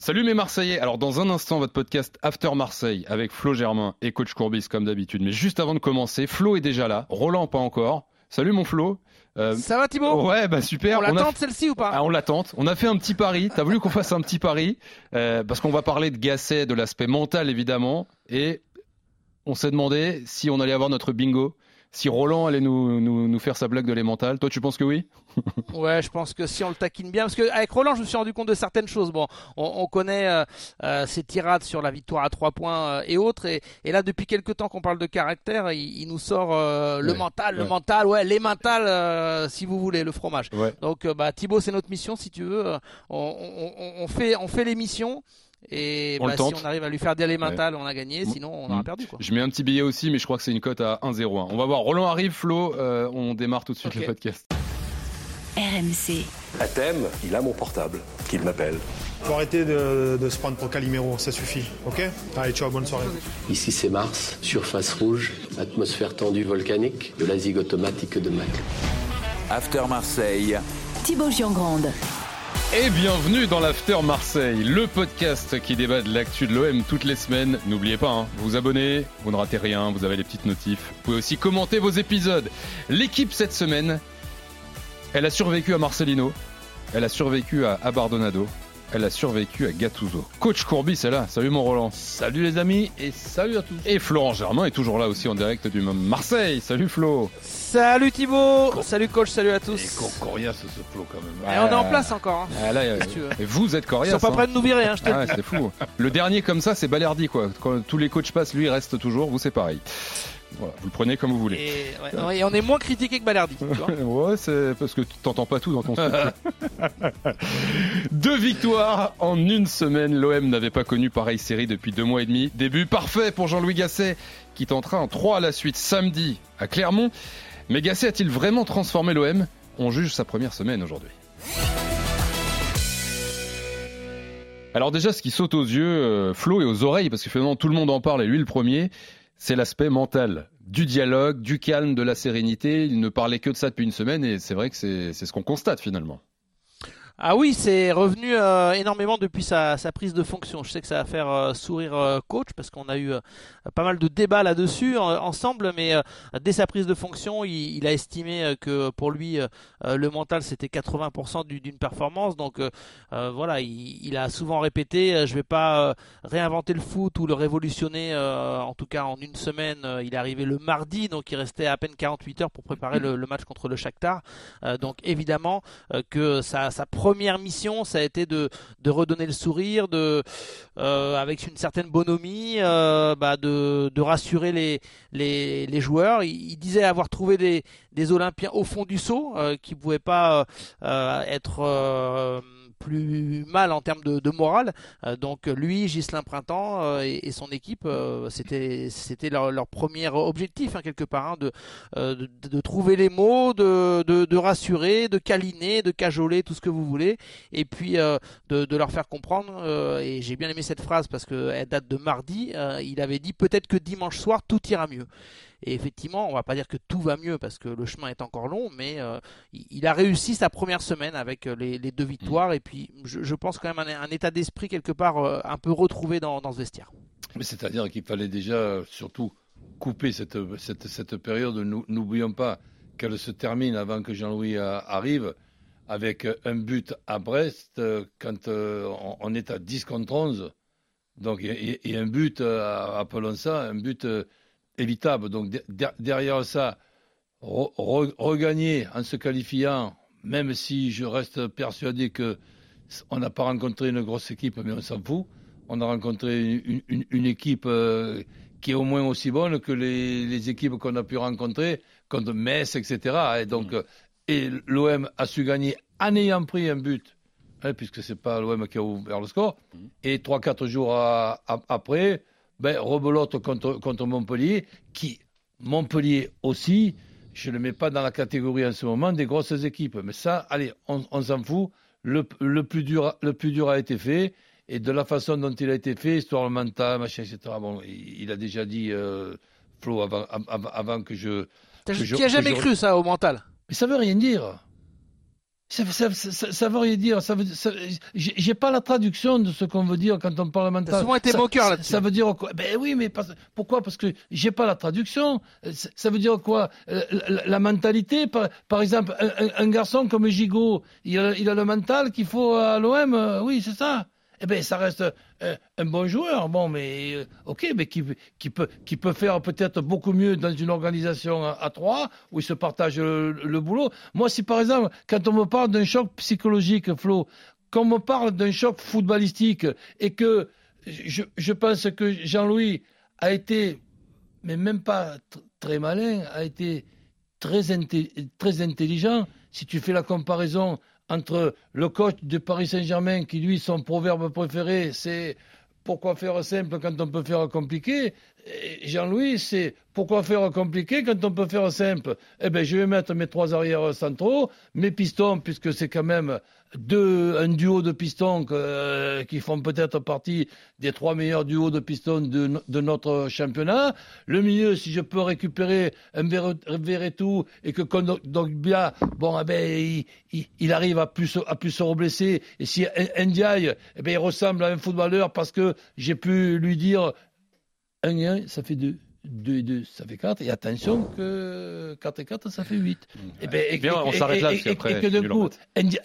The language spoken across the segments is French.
Salut mes Marseillais. Alors dans un instant votre podcast After Marseille avec Flo Germain et coach Courbis comme d'habitude. Mais juste avant de commencer, Flo est déjà là, Roland pas encore. Salut mon Flo. Euh, Ça va Thibaut? Ouais bah super. On, l'attend celle-ci ou pas? Ah, On l'attend. On a fait un petit pari. T'as voulu qu'on fasse un petit pari? Euh, parce qu'on va parler de Gasset, de l'aspect mental évidemment, et on s'est demandé si on allait avoir notre bingo si Roland allait nous, nous, faire sa blague de l'émental. Toi, tu penses que oui Ouais, je pense que si on le taquine bien, parce qu'avec Roland, je me suis rendu compte de certaines choses. Bon, on, connaît euh, euh, ses tirades sur la victoire à trois points euh, et autres, et, là, depuis quelques temps qu'on parle de caractère, il, nous sort le mental, le mental, ouais, les mentales, si vous voulez, le fromage. Donc, bah, Thibaut, c'est notre mission, si tu veux. On, on fait, on fait l'émission. Et bah, si on arrive à lui faire des mental, on a gagné. Sinon, on aura mm. perdu. Quoi. Je mets un petit billet aussi, mais je crois que c'est une cote à 1-0. On va voir. Roland arrive, Flo. Euh, on démarre tout de suite le podcast. RMC. À thème, il a mon portable, qu'il m'appelle. Faut arrêter de, se prendre pour Calimero, ça suffit, ok? Allez, ciao, bonne soirée. Ici c'est Mars, surface rouge, atmosphère tendue volcanique, de la zig automatique de Mac. After Marseille. Thibaut Giangrande. Et bienvenue dans l'After Marseille, le podcast qui débat de l'actu de l'OM toutes les semaines. N'oubliez pas, hein, vous abonnez, vous ne ratez rien, vous avez les petites notifs. Vous pouvez aussi commenter vos épisodes. L'équipe cette semaine, elle a survécu à Marcelino, elle a survécu à Abardonado, elle a survécu à Gattuso. Coach Courbis est là. Salut mon Roland. Salut les amis et salut à tous. Et Florent Germain est toujours là aussi en direct du Marseille. Salut Flo. Salut Thibaut. Salut coach, salut à tous. Et coriace ce Flo quand même. Et on est en place encore. Hein. Ah, et vous êtes coriace. Ils sont pas prêts de nous virer, hein, je te ah, C'est fou. Le dernier comme ça, c'est Balerdi quoi. Quand tous les coachs passent, lui il reste toujours. Vous c'est pareil vous le prenez comme vous voulez. Et, on est moins critiqué que Balardi. ouais, c'est parce que tu t'entends pas tout dans ton deux victoires en une semaine. L'OM n'avait pas connu pareille série depuis deux mois et demi. Début parfait pour Jean-Louis Gasset, qui tentera en 3 à la suite samedi à Clermont. Mais Gasset a-t-il vraiment transformé l'OM On juge sa première semaine aujourd'hui. Alors déjà, ce qui saute aux yeux, euh, Flo et aux oreilles, parce que finalement tout le monde en parle et lui le premier, c'est l'aspect mental du dialogue, du calme, de la sérénité. Il ne parlait que de ça depuis une semaine et c'est vrai que c'est ce qu'on constate finalement. Ah oui, c'est revenu euh, énormément depuis sa, prise de fonction. Je sais que ça va faire euh, sourire euh, coach parce qu'on a eu pas mal de débats là-dessus ensemble, mais dès sa prise de fonction, il, a estimé que pour lui, le mental c'était 80% d'une performance. Donc voilà, il, a souvent répété, je vais pas réinventer le foot ou le révolutionner. en tout cas, en une semaine, il est arrivé le mardi, donc il restait à peine 48 heures pour préparer le, match contre le Shakhtar. donc évidemment que ça, ça première mission, ça a été de, redonner le sourire, euh, avec une certaine bonhomie, euh, bah de, rassurer les, joueurs. Il, disait avoir trouvé des, Olympiens au fond du saut euh, qui ne pouvaient pas être plus mal en termes de, de morale. Euh, donc lui, Gislain Printemps euh, et, son équipe, euh, c'était c'était leur, leur, premier objectif hein, quelque part, hein, de, de, de, trouver les mots, de, de, rassurer, de câliner, de cajoler, tout ce que vous voulez, et puis de, leur faire comprendre. et j'ai bien aimé cette phrase parce qu'elle date de mardi. il avait dit peut-être que dimanche soir tout ira mieux. Et effectivement, on va pas dire que tout va mieux parce que le chemin est encore long, mais euh, il a réussi sa première semaine avec euh, les, deux victoires. Mm. Et puis, je, pense quand même un, un état d'esprit quelque part euh, un peu retrouvé dans, ce vestiaire. Mais c'est-à-dire qu'il fallait déjà surtout couper cette, cette, cette période. N'oublions pas qu'elle se termine avant que Jean-Louis arrive avec un but à Brest quand on est à 10 contre 11. Donc, et, un but, appelons ça, un but évitable. Donc derrière ça, regagner en se qualifiant, même si je reste persuadé que on n'a pas rencontré une grosse équipe, mais on s'en fout. On a rencontré une, équipe euh, qui est au moins aussi bonne que les, équipes qu'on a pu rencontrer, contre Metz, etc. Et donc, mm. et l'OM a su gagner en ayant pris un but hein, puisque c'est pas l'OM qui a ouvert le score. Et 3-4 jours à- à- après, ben, rebelote contre, contre Montpellier, qui, Montpellier aussi, je ne le mets pas dans la catégorie en ce moment des grosses équipes. Mais ça, allez, on, on s'en fout. Le, le, plus dur, le plus dur a été fait. Et de la façon dont il a été fait, histoire le mental, machin, etc. Bon, il, il a déjà dit, euh, Flo, avant, avant, avant que je. Que je- Qui a jamais je- cru ça au mental? Mais ça veut rien dire. Ça, ça, ça, ça veut rien dire. Ça veut, ça- j'ai pas la traduction de ce qu'on veut dire quand on parle mental. T'as souvent été Ça- moqueur ça- là-dessus. Ça veut dire quoi? Ben oui, mais parce- pourquoi? Parce que j'ai pas la traduction. Euh, Ça ça veut dire quoi? Euh, la, la mentalité, par, par exemple, un, garçon comme Gigot, il a, il a le mental qu'il faut à l'OM. euh, oui, c'est ça. Eh ben, ça reste euh, un bon joueur. Bon, mais euh, ok, mais qui, peut, qui peut faire peut-être beaucoup mieux dans une organisation à, trois où ils se partagent le, boulot. Moi, si par exemple, quand on me parle d'un choc psychologique, Flo, qu'on me parle d'un choc footballistique et que je, pense que Jean-Louis a été, mais même pas tr- très malin, a été très, très intelligent. Si tu fais la comparaison entre le coach de Paris Saint-Germain, qui lui, son proverbe préféré, c'est pourquoi faire simple quand on peut faire compliqué Jean-Louis, c'est pourquoi faire compliqué quand on peut faire simple? Eh bien, je vais mettre mes trois arrières centraux, mes pistons, puisque c'est quand même deux, un duo de pistons euh, qui font peut-être partie des trois meilleurs duos de pistons de, no- de notre championnat. Le milieu, si je peux récupérer un Verre- Verretou et que Kondogbia, bon, eh ben, il, il- arrive à plus, se- à plus se reblesser. Et si Ndiaye, eh ben, il ressemble à un footballeur parce que j'ai pu lui dire un et un, ça fait deux. Deux et deux, ça fait quatre. Et attention que 4 et 4, ça fait 8. Et, ben, et, Bien, on s'arrête là, et- parce qu'après, que en coup,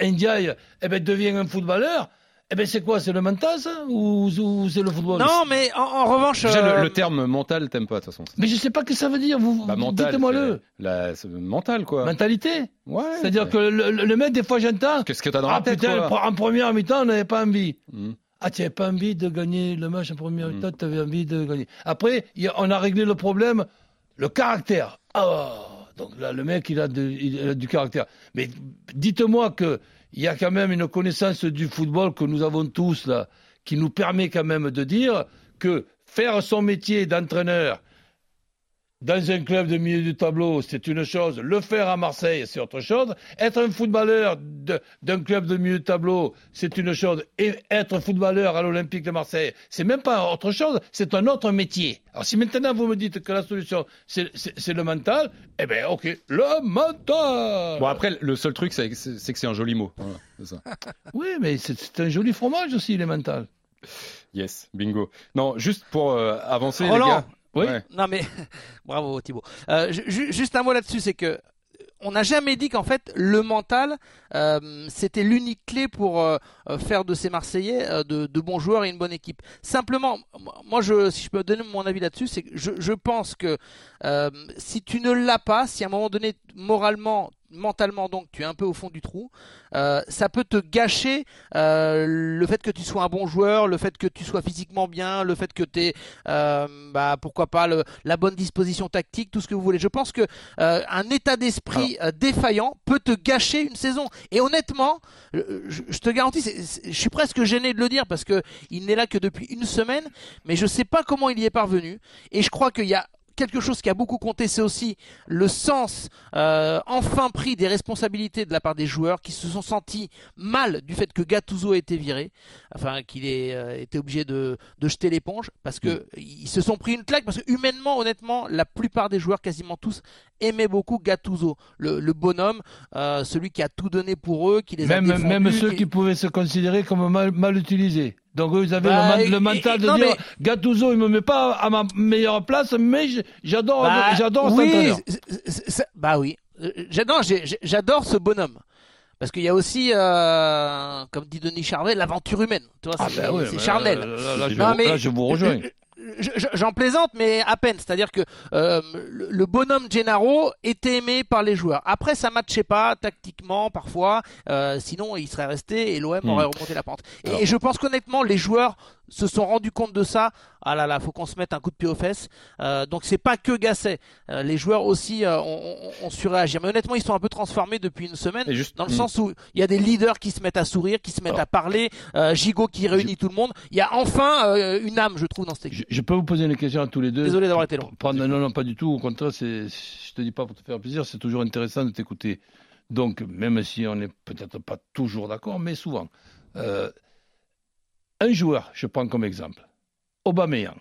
Ndiaye eh ben, devient un footballeur. Eh ben, c'est quoi C'est le mental, ça Ou, ou c'est le football? Non, mais en, en revanche. Déjà, le, euh, le terme mental, t'aimes pas, de toute façon. Mais je sais pas ce que ça veut dire. Vous, Bah, la- c'est mental, quoi. Mentalité? Ouais. C'est-à-dire que le, le- le mec, des fois, j'entends. Qu'est-ce que t'as dans Ah la tête, putain, quoi en première mi-temps, on n'avait pas envie. Mhm. Ah, tu n'avais pas envie de gagner le match en première Mhm. mi-temps, tu avais envie de gagner. Après, a- on a réglé le problème, le caractère. Ah, donc là, le mec, il a, de- il a du caractère. Mais dites-moi que il y a quand même une connaissance du football que nous avons tous là, qui nous permet quand même de dire que faire son métier d'entraîneur dans un club de milieu du tableau, c'est une chose. Le faire à Marseille, c'est autre chose. Être un footballeur d'un club de milieu de tableau, c'est une chose. Et être footballeur à l'Olympique de Marseille, c'est même pas autre chose, c'est un autre métier. Alors si maintenant vous me dites que la solution, c'est le mental, eh bien ok, le mental Bon, après, le seul truc, c'est que c'est un joli mot. Voilà, c'est ça. Oui, mais c'est un joli fromage aussi, les mental. Yes, bingo. Non, juste pour euh, avancer, Roland. les gars. Oui. Ouais. Non mais bravo Thibaut. Euh, ju- ju- juste un mot là-dessus, c'est que on n'a jamais dit qu'en fait le mental euh, c'était l'unique clé pour euh, euh, faire de ces Marseillais euh, de, de bons joueurs et une bonne équipe. Simplement, moi je, si je peux donner mon avis là-dessus, c'est que je, je pense que euh, si tu ne l'as pas, si à un moment donné moralement mentalement donc tu es un peu au fond du trou, euh, ça peut te gâcher euh, le fait que tu sois un bon joueur, le fait que tu sois physiquement bien, le fait que tu aies euh, bah, pourquoi pas le, la bonne disposition tactique, tout ce que vous voulez. Je pense que un état d'esprit défaillant peut te gâcher une saison. Et honnêtement, je, je te garantis, c'est- c'est- je suis presque gêné de le dire parce que il n'est là que depuis une semaine, mais je sais pas comment il y est parvenu. Et je crois qu'il y a quelque chose qui a beaucoup compté, c'est aussi le sens euh, enfin pris des responsabilités de la part des joueurs qui se sont sentis mal du fait que Gattuso ait été viré, enfin qu'il ait euh, été obligé de, de jeter l'éponge parce que ils se sont pris une claque parce que humainement, honnêtement, la plupart des joueurs, quasiment tous, aimaient beaucoup Gattuso, le, le bonhomme, euh, celui qui a tout donné pour eux, qui les a Même, défendus, même ceux qui- qui pouvaient se considérer comme mal, mal utilisés. Donc avaient Bah, le, man- le et- mental et- de dire mais- Gattuso, il me met pas à ma meilleure place, mais j'adore, Bah, j'adore cet oui, c'est- bah oui. Euh, J'adore, ce bonhomme. Parce qu'il y a aussi, euh, comme dit Denis Charvet, l'aventure humaine. Tu vois, Ah c'est oui, mais charnel. Là, là, là, je, Non, vous- mais- là, je vous rejoins. Je- je- J'en plaisante, mais à peine. C'est-à-dire que euh, le bonhomme Gennaro était aimé par les joueurs. Après, ça matchait pas tactiquement parfois. euh, sinon, il serait resté et l'OM Hmm. aurait remonté la pente. Et, et je pense qu'honnêtement, les joueurs se sont rendus compte de ça. Ah là là, faut qu'on se mette un coup de pied aux fesses. Euh, donc c'est pas que Gasset. Euh, les joueurs aussi euh, ont, ont, surréagi. Mais honnêtement, ils sont un peu transformés depuis une semaine, juste, dans le hmm. sens où il y a des leaders qui se mettent à sourire, qui se mettent à parler, euh, Gigot qui réunit tout le monde. Il y a enfin une âme, je trouve, dans cette équipe. Je, peux vous poser une question à tous les deux. Désolé d'avoir été long. non, non, pas du tout. Au contraire, c'est, je te dis pas pour te faire plaisir, c'est toujours intéressant de t'écouter. Donc, même si on n'est peut-être pas toujours d'accord, mais souvent. Euh, un joueur, je prends comme exemple, Aubameyang.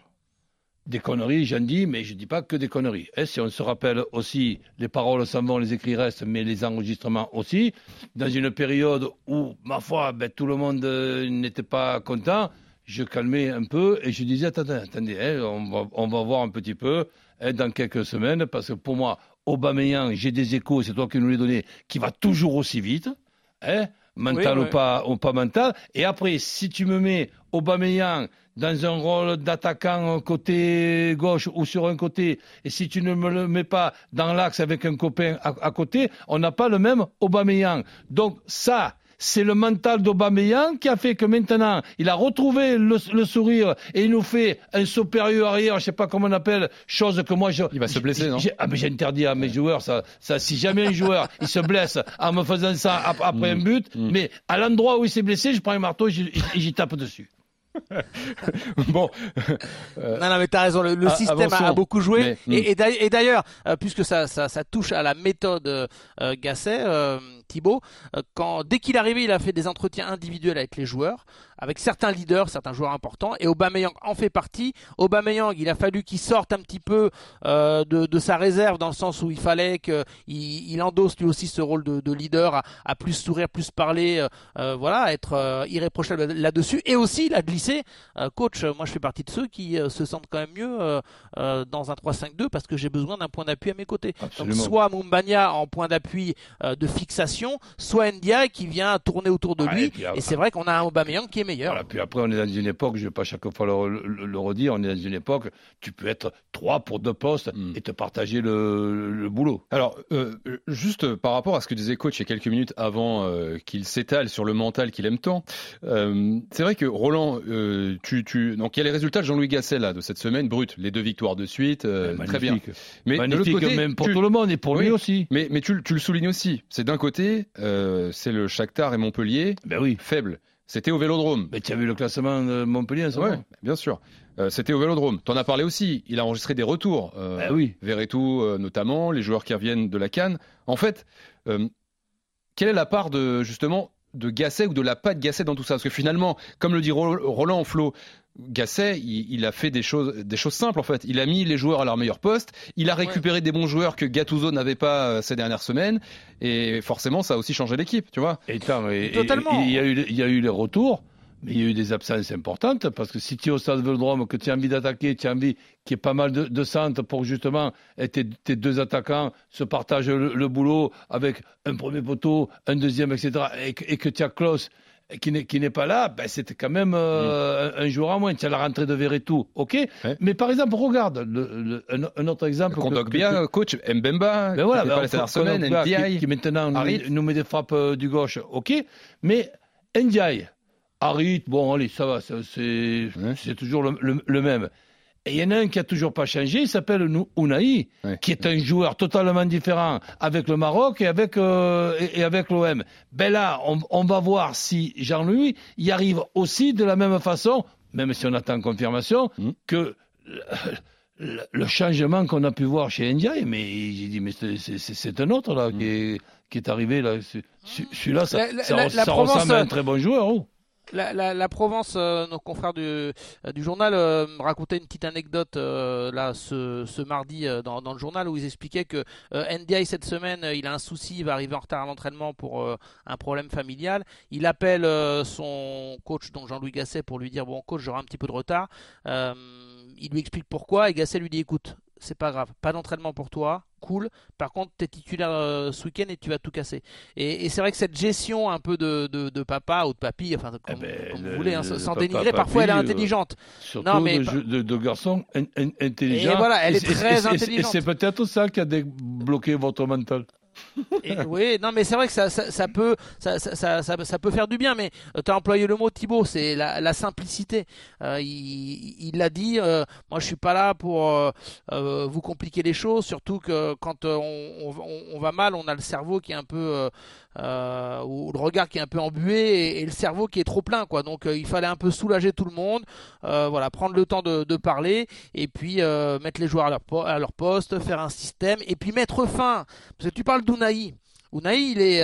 Des conneries, j'en dis, mais je ne dis pas que des conneries. Si on se rappelle aussi, les paroles s'en vont, les écrits restent, mais les enregistrements aussi, dans une période où, ma foi, ben, tout le monde euh, n'était pas content, je calmais un peu et je disais, attendez, attendez, hein, on, va, on, va, voir un petit peu hein, dans quelques semaines, parce que pour moi, Aubameyang, j'ai des échos, c'est toi qui nous les donnés, qui va toujours aussi vite. Hein, mental ou, pas, ou pas mental. Et après, si tu me mets Aubameyang dans un rôle d'attaquant côté gauche ou sur un côté, et si tu ne me le mets pas dans l'axe avec un copain à, à côté, on n'a pas le même Aubameyang. Donc ça, c'est le mental d'Aubameyang qui a fait que maintenant, il a retrouvé le, sourire et il nous fait un supérieur arrière, je sais pas comment on appelle, chose que moi je... Il va se blesser, non Ah, mais j'interdis à mes joueurs, ça, ça, si jamais un joueur, il se blesse en me faisant ça après mm. un but, mm. mais à l'endroit où il s'est blessé, je prends un marteau et j'y tape dessus. bon. Euh, non, non, mais t'as raison. Le, système a, beaucoup joué. Hmm. Et, et d'ailleurs, euh, puisque ça, ça, ça, touche à la méthode euh, Gasset, euh, Thibaut, quand dès qu'il est arrivé, il a fait des entretiens individuels avec les joueurs avec certains leaders, certains joueurs importants, et Aubameyang en fait partie. Aubameyang, il a fallu qu'il sorte un petit peu euh, de, de, sa réserve dans le sens où il fallait qu'il il endosse lui aussi ce rôle de, de leader, à, plus sourire, plus parler, euh, euh voilà, être euh, irréprochable là-dessus. Et aussi, il a glissé, euh, coach, moi je fais partie de ceux qui se sentent quand même mieux dans un 3-5-2 parce que j'ai besoin d'un point d'appui à mes côtés. Donc soit Mumbania en point d'appui de fixation, soit Ndiaye qui vient tourner autour de lui. Et, c'est vrai qu'on a un Aubameyang qui est puis après, on est dans une époque, je ne vais pas chaque fois le, redire, on est dans une époque, tu peux être trois pour deux postes hmm. et te partager le, boulot. Alors, euh, juste par rapport à ce que disait coach il y a quelques minutes avant euh, qu'il s'étale sur le mental qu'il aime tant, euh, c'est vrai que Roland, tu, tu, donc il y a les résultats de Jean-Louis Gasset là, de cette semaine, brut, les deux victoires de suite, très bien. Mais magnifique côté, même pour tout le monde et pour lui aussi. Mais, mais tu, tu le soulignes aussi, c'est d'un côté, c'est le Shakhtar et Montpellier, ben oui. faible. C'était au Vélodrome. Mais tu as vu le classement de Montpellier, ça Oui, bien sûr. Euh, c'était au Vélodrome. Tu en as parlé aussi. Il a enregistré des retours. Euh, ben oui. Verretou euh, notamment, les joueurs qui reviennent de la Cannes. En fait, euh, quelle est la part de justement de Gasset ou de la patte Gasset dans tout ça? Parce que finalement, comme le dit Roland Flo, Gasset, il, a fait des choses, des choses simples en fait. Il a mis les joueurs à leur meilleur poste. Il a récupéré des bons joueurs que Gattuso n'avait pas euh, ces dernières semaines. Et forcément, ça a aussi changé l'équipe, tu vois. Et, Totalement. il, y a eu, il y a eu les retours. Mais il y a eu des absences importantes parce que si tu es au stade Vélodrome, que tu as envie d'attaquer, tu as envie qu'il y ait pas mal de, de centres pour justement tes, tes deux attaquants se partagent le, boulot avec un premier poteau, un deuxième, etc. Et, et que tu as Klaus qui n'est pas là, ben c'était quand même euh, mm. un, jour à moins. Tu as la rentrée de Verretou, ok. Mais par exemple, regarde le, un, autre exemple. Qu'on bien, coach Mbemba. Ben voilà, ben, pas la semaine, Ndiaye, qui, maintenant nous met, des frappes euh, du gauche, ok. Mais Ndiaye, Harit, bon allez, ça va, c'est toujours le même. Et il y en a un qui a toujours pas changé, il s'appelle Unai, qui est un joueur totalement différent avec le Maroc et avec euh, et, avec l'OM. Ben là, on, on, va voir si Jean-Louis y arrive aussi de la même façon, même si on attend confirmation, mm. que le, changement qu'on a pu voir chez Ndiaye, mais j'ai dit mais c'est un autre là mm. qui, est, qui est arrivé là. Celui-là, ça, ça, ressemble à un très bon joueur. Oh. La, Provence, euh, nos confrères du, euh, journal euh, racontaient une petite anecdote là ce, mardi dans, dans, le journal où ils expliquaient que NDI cette semaine il a un souci, il va arriver en retard à l'entraînement pour un problème familial. Il appelle son coach donc Jean-Louis Gasset pour lui dire bon coach j'aurai un petit peu de retard. il lui explique pourquoi et Gasset lui dit écoute c'est pas grave. Pas d'entraînement pour toi, cool. Par contre, tu es titulaire euh, ce week-end et tu vas tout casser. Et, c'est vrai que cette gestion un peu de, de, papa ou de papy, enfin, comme, eh ben, vous voulez, hein, sans dénigrer, parfois elle est euh, intelligente. surtout non, mais, de, de, garçons intelligents. Et voilà, elle est très intelligente. Et c'est peut-être ça qui a débloqué votre mental. Oui, non, mais c'est vrai que ça, peut, ça, peut faire du bien. Mais tu as employé le mot Thibaut, c'est la, simplicité. il l'a dit. moi, je suis pas là pour vous compliquer les choses, surtout que quand on, va mal, on a le cerveau qui est un peu euh, ou le regard qui est un peu embué et, le cerveau qui est trop plein quoi. Donc euh, il fallait un peu soulager tout le monde, euh, voilà, prendre le temps de, parler et puis mettre les joueurs à leur, à leur poste, faire un système et puis mettre fin. Parce que tu parles d'Unai. Unai, il est,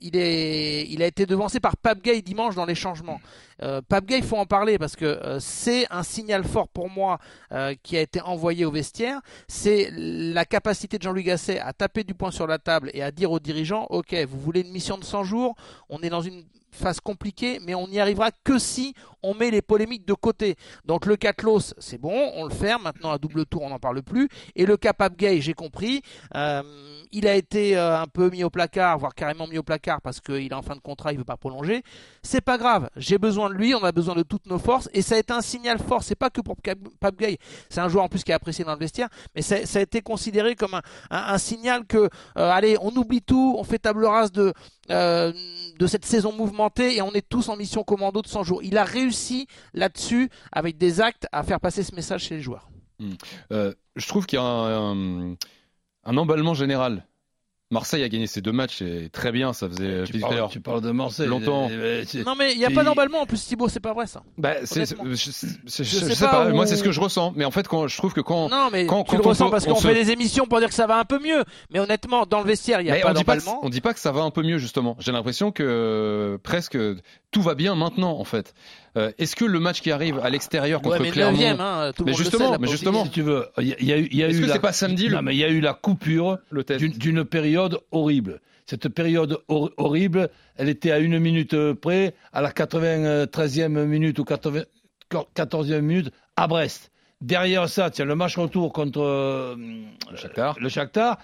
il est, il a été devancé par Pape Gay dimanche dans les changements. Euh, Pape Gay, faut en parler parce que euh, c'est un signal fort pour moi euh, qui a été envoyé au vestiaire. C'est la capacité de Jean-Louis Gasset à taper du poing sur la table et à dire aux dirigeants, ok, vous voulez une mission de 100 jours, on est dans une phase compliquée, mais on n'y arrivera que si on met les polémiques de côté. Donc le cas Klos, c'est bon, on le ferme. Maintenant à double tour, on n'en parle plus. Et le Pape Gay, j'ai compris. il a été un peu mis au placard, voire carrément mis au placard parce qu'il est en fin de contrat, il veut pas prolonger. C'est pas grave. J'ai besoin lui, on a besoin de toutes nos forces, et ça a été un signal fort. C'est pas que pour Pape Gay, c'est un joueur en plus qui est apprécié dans le vestiaire, mais ça, a été considéré comme un, signal que, euh, allez, on oublie tout, on fait table rase de euh, de cette saison mouvementée et on est tous en mission commando de 100 jours. Il a réussi là-dessus, avec des actes, à faire passer ce message chez les joueurs. Hmm. Euh, je trouve qu'il y a un emballement général Marseille a gagné ses deux matchs et très bien, ça faisait. Tu, parles, tu parles, de Marseille. Longtemps. Non mais il n'y a pas d'emballement en plus Thibaut, c'est pas vrai ça. Bah, je, sais, pas. Moi c'est ce que je ressens, mais en fait quand je trouve que quand non mais quand, tu le ressens parce qu'on fait des émissions pour dire que ça va un peu mieux, mais honnêtement dans le vestiaire il n'y a pas d'emballement. On dit pas que ça va un peu mieux justement. J'ai l'impression que presque tout va bien maintenant en fait. Euh, est-ce que le match qui arrive à l'extérieur contre mais Clermont, hein, tout mais, justement, mais justement, si tu veux, il y a, eu, y a est-ce que c'est pas samedi Non, mais il y a eu la coupure d'une période horrible. Cette période horrible, elle était à une minute près, à la 93e minute ou 14e minute à Brest. Derrière ça, tiens, le match retour contre euh, le Shakhtar. Le Shakhtar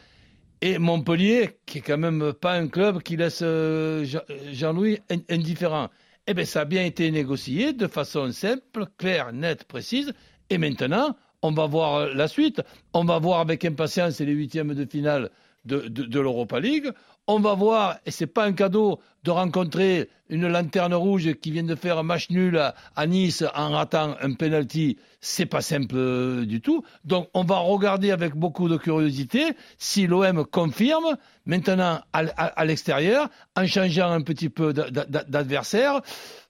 et Montpellier, qui est quand même pas un club qui laisse euh, Jean-Louis indifférent. Eh bien, ça a bien été négocié de façon simple, claire, nette, précise. Et maintenant, on va voir euh, la suite. On va voir avec impatience les huitièmes de finale de, l'Europa League. On va voir, et c'est pas un cadeau de rencontrer une lanterne rouge qui vient de faire un match nul à, Nice en ratant un penalty, c'est pas simple euh, du tout. Donc on va regarder avec beaucoup de curiosité si l'OM confirme maintenant à, l'extérieur en changeant un petit peu d'adversaire.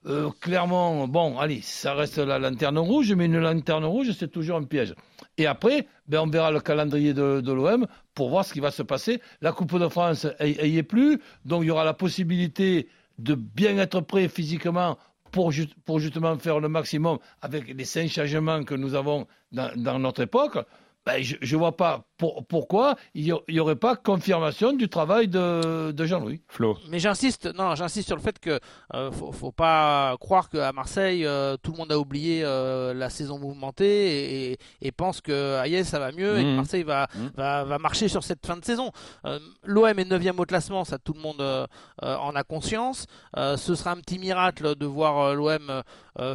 Euh, clairement, bon, allez, ça reste la lanterne rouge, mais une lanterne rouge, c'est toujours un piège. Et après, ben, on verra le calendrier de, l'OM pour voir ce qui va se passer. La Coupe de France, elle est plus, donc il y aura la possibilité de bien être prêt physiquement pour, justement faire le maximum avec les cinq changements que nous avons dans notre époque. Ben, je ne vois pas pourquoi il n'y aurait pas confirmation du travail de, Jean-Louis. Flo. Mais j'insiste, non, j'insiste sur le fait que euh, faut, faut, pas croire qu'à Marseille euh, tout le monde a oublié euh, la saison mouvementée et, et, pense que Aïe ça va mieux et que mmh. Marseille va, mmh. va, va, marcher sur cette fin de saison. L'OM est 9 au classement, ça tout le monde en a conscience. ce sera un petit miracle de voir l'OM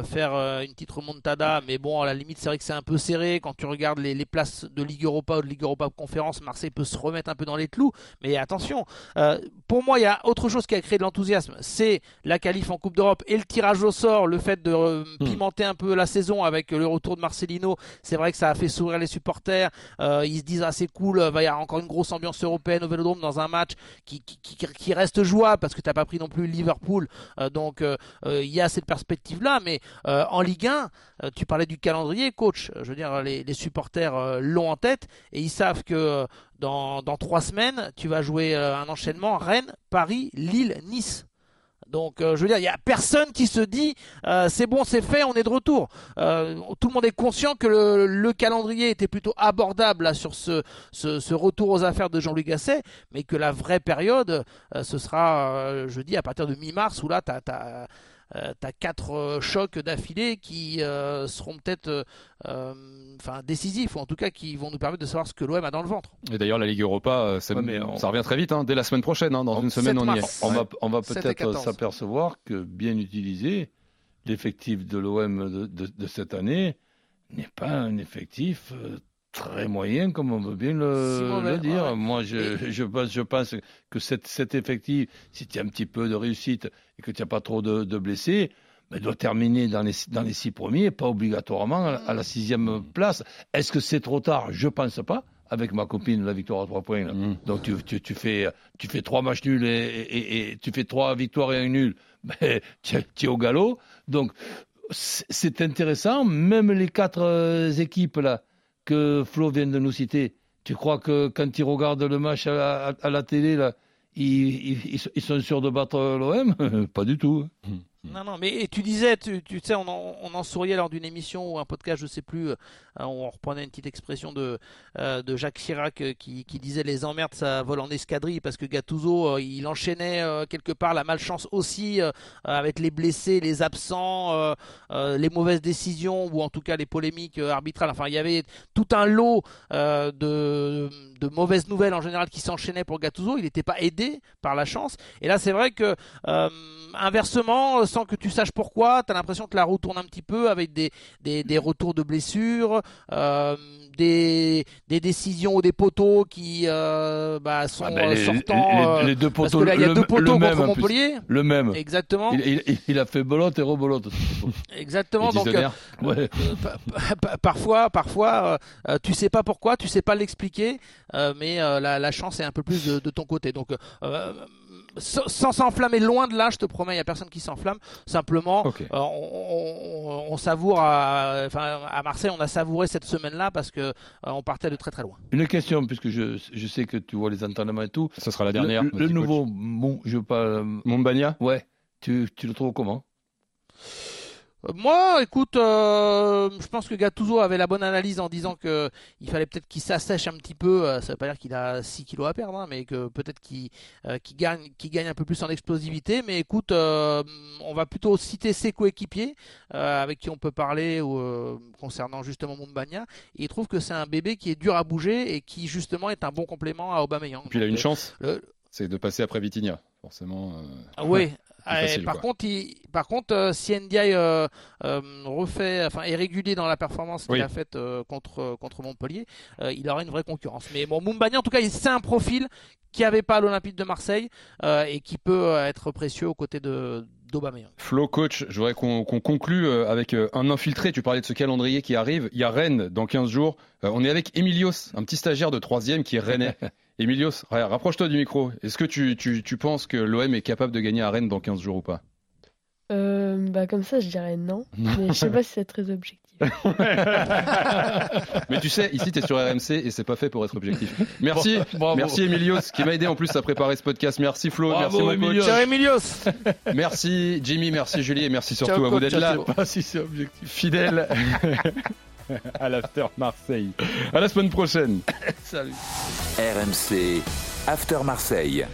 faire une petite remontada, mais bon, à la limite, c'est vrai que c'est un peu serré quand tu regardes les, les places de Ligue Europa ou de Ligue Europa Conférence, Marseille peut se remettre un peu dans les clous. Mais attention, euh, pour moi, il y a autre chose qui a créé de l'enthousiasme. C'est la qualif en Coupe d'Europe et le tirage au sort, le fait de euh, hmm. pimenter un peu la saison avec le retour de Marcelino. C'est vrai que ça a fait sourire les supporters. Euh, ils se disent, ah, c'est cool, il va y avoir encore une grosse ambiance européenne au Vélodrome dans un match qui, qui, reste jouable parce que tu n'as pas pris non plus Liverpool. donc, il y a cette perspective-là. Mais en Ligue 1, tu parlais du calendrier, coach. Je veux dire, les, les supporters l'ont en tête et ils savent que euh, dans, trois semaines, tu vas jouer euh, un enchaînement Rennes, Paris, Lille, Nice. Donc, euh, je veux dire, il n'y a personne qui se dit c'est bon, c'est fait, on est de retour. tout le monde est conscient que le, calendrier était plutôt abordable là, sur ce, ce, retour aux affaires de Jean-Louis Gasset, mais que la vraie période, ce sera, je dis, à partir de mi-mars, où là, tu as, euh, tu as quatre euh, chocs d'affilée qui euh, seront peut-être enfin décisifs ou en tout cas qui vont nous permettre de savoir ce que l'OM a dans le ventre. Et d'ailleurs la Ligue Europa, ça, revient très vite, hein, dès la semaine prochaine, hein, dans une semaine on y est. On va, on va peut-être s'apercevoir que bien utilisé, l'effectif de l'OM de, cette année n'est pas un effectif très moyen, comme on veut bien le, dire. Moi, je, je, pense, je pense que cet, cet effectif, si tu as un petit peu de réussite et que tu n'as pas trop de, de blessés, mais doit terminer dans les, dans les six premiers, pas obligatoirement à, la sixième place. Est-ce que c'est trop tard? Je pense pas. Avec ma copine, la victoire à trois points. Mm. Donc tu, tu, tu, fais, tu fais trois matchs nuls et, et, tu fais trois victoires et un nul. Mais tu, tu es au galop. Donc c'est intéressant. Même les quatre euh, équipes là que Flo vient de nous citer, tu crois que quand ils regardent le match à la, télé, là, ils, sont sûrs de battre l'OM Pas du tout. Mm. Non, non, mais tu disais, tu, sais, on en, souriait lors d'une émission ou un podcast, je sais plus, euh, on reprenait une petite expression de, euh, de Jacques Chirac euh, qui, qui, disait les emmerdes, ça vole en escadrille parce que Gattuso, il enchaînait quelque part la malchance aussi avec les blessés, les absents, les mauvaises décisions ou en tout cas les polémiques arbitrales. Enfin, il y avait tout un lot de, de mauvaises nouvelles en général qui s'enchaînaient pour Gattuso. Il n'était pas aidé par la chance. Et là, c'est vrai que inversement, sans que tu saches pourquoi, tu as l'impression que la roue tourne un petit peu avec des, des, des retours de blessures, euh, des, des décisions ou des poteaux qui euh, bah, sont ah ben, les, sortants. Les, les, deux poteaux, parce que là, il y a deux poteaux contre Montpellier. Le même. Exactement. Il, il, il a fait bolotte et rebolotte. Exactement. Donc, euh, ouais. parfois, parfois, euh, tu sais pas pourquoi, tu sais pas l'expliquer, euh, mais la, la, chance est un peu plus de, de ton côté. Donc, sans s'enflammer loin de là, je te promets, il n'y a personne qui s'enflamme. Simplement, euh, on, on, savoure, à, enfin, à Marseille, on a savouré cette semaine-là parce que euh, on partait de très très loin. Une question, puisque je, je sais que tu vois les entraînements et tout. Ce sera la dernière. Le, nouveau, bon, je parle. Montbagna Ouais. Tu, tu le trouves comment? Moi, écoute, euh, je pense que Gattuso avait la bonne analyse en disant que il fallait peut-être qu'il s'assèche un petit peu. Euh, ça veut pas dire qu'il a 6 kilos à perdre, hein, mais que peut-être qu'il euh, gagne, qu'il gagne un peu plus en explosivité. Mais écoute, on va plutôt citer ses coéquipiers avec qui on peut parler concernant justement Mombagna. il trouve que c'est un bébé qui est dur à bouger et qui justement est un bon complément à Aubameyang. Et puis il a une chance. C'est de passer après Vitinha, forcément. Ah oui, par, contre, par contre, euh, si Ndiaye euh, euh, refait, enfin, est régulier dans la performance qu'il a faite contre contre Montpellier, il aura une vraie concurrence. Mais bon, Mumbani, en tout cas, c'est un profil qui avait pas à l'Olympique de Marseille et qui peut être précieux aux côtés de Flo, coach, je voudrais qu'on conclue avec un infiltré. Tu parlais de ce calendrier qui arrive. Il y a Rennes dans 15 jours. on est avec Emilios, un petit stagiaire de troisième qui est rennais. Emilios, rapproche-toi du micro. Est-ce que tu, tu, tu, penses que l'OM est capable de gagner à Rennes dans 15 jours ou pas? Euh, bah Comme ça, je dirais non. mais je sais pas si c'est très objectif. mais tu sais, ici, tu es sur RMC et c'est pas fait pour être objectif. Merci, merci Emilios, qui m'a aidé en plus à préparer ce podcast. Merci Flo, merci mon Emilios. Emilios. merci Jimmy, merci Julie et merci surtout à vous d'être là. Pas si c'est objectif. Fidèle. à l'After Marseille. À la semaine prochaine. Salut. RMC After Marseille.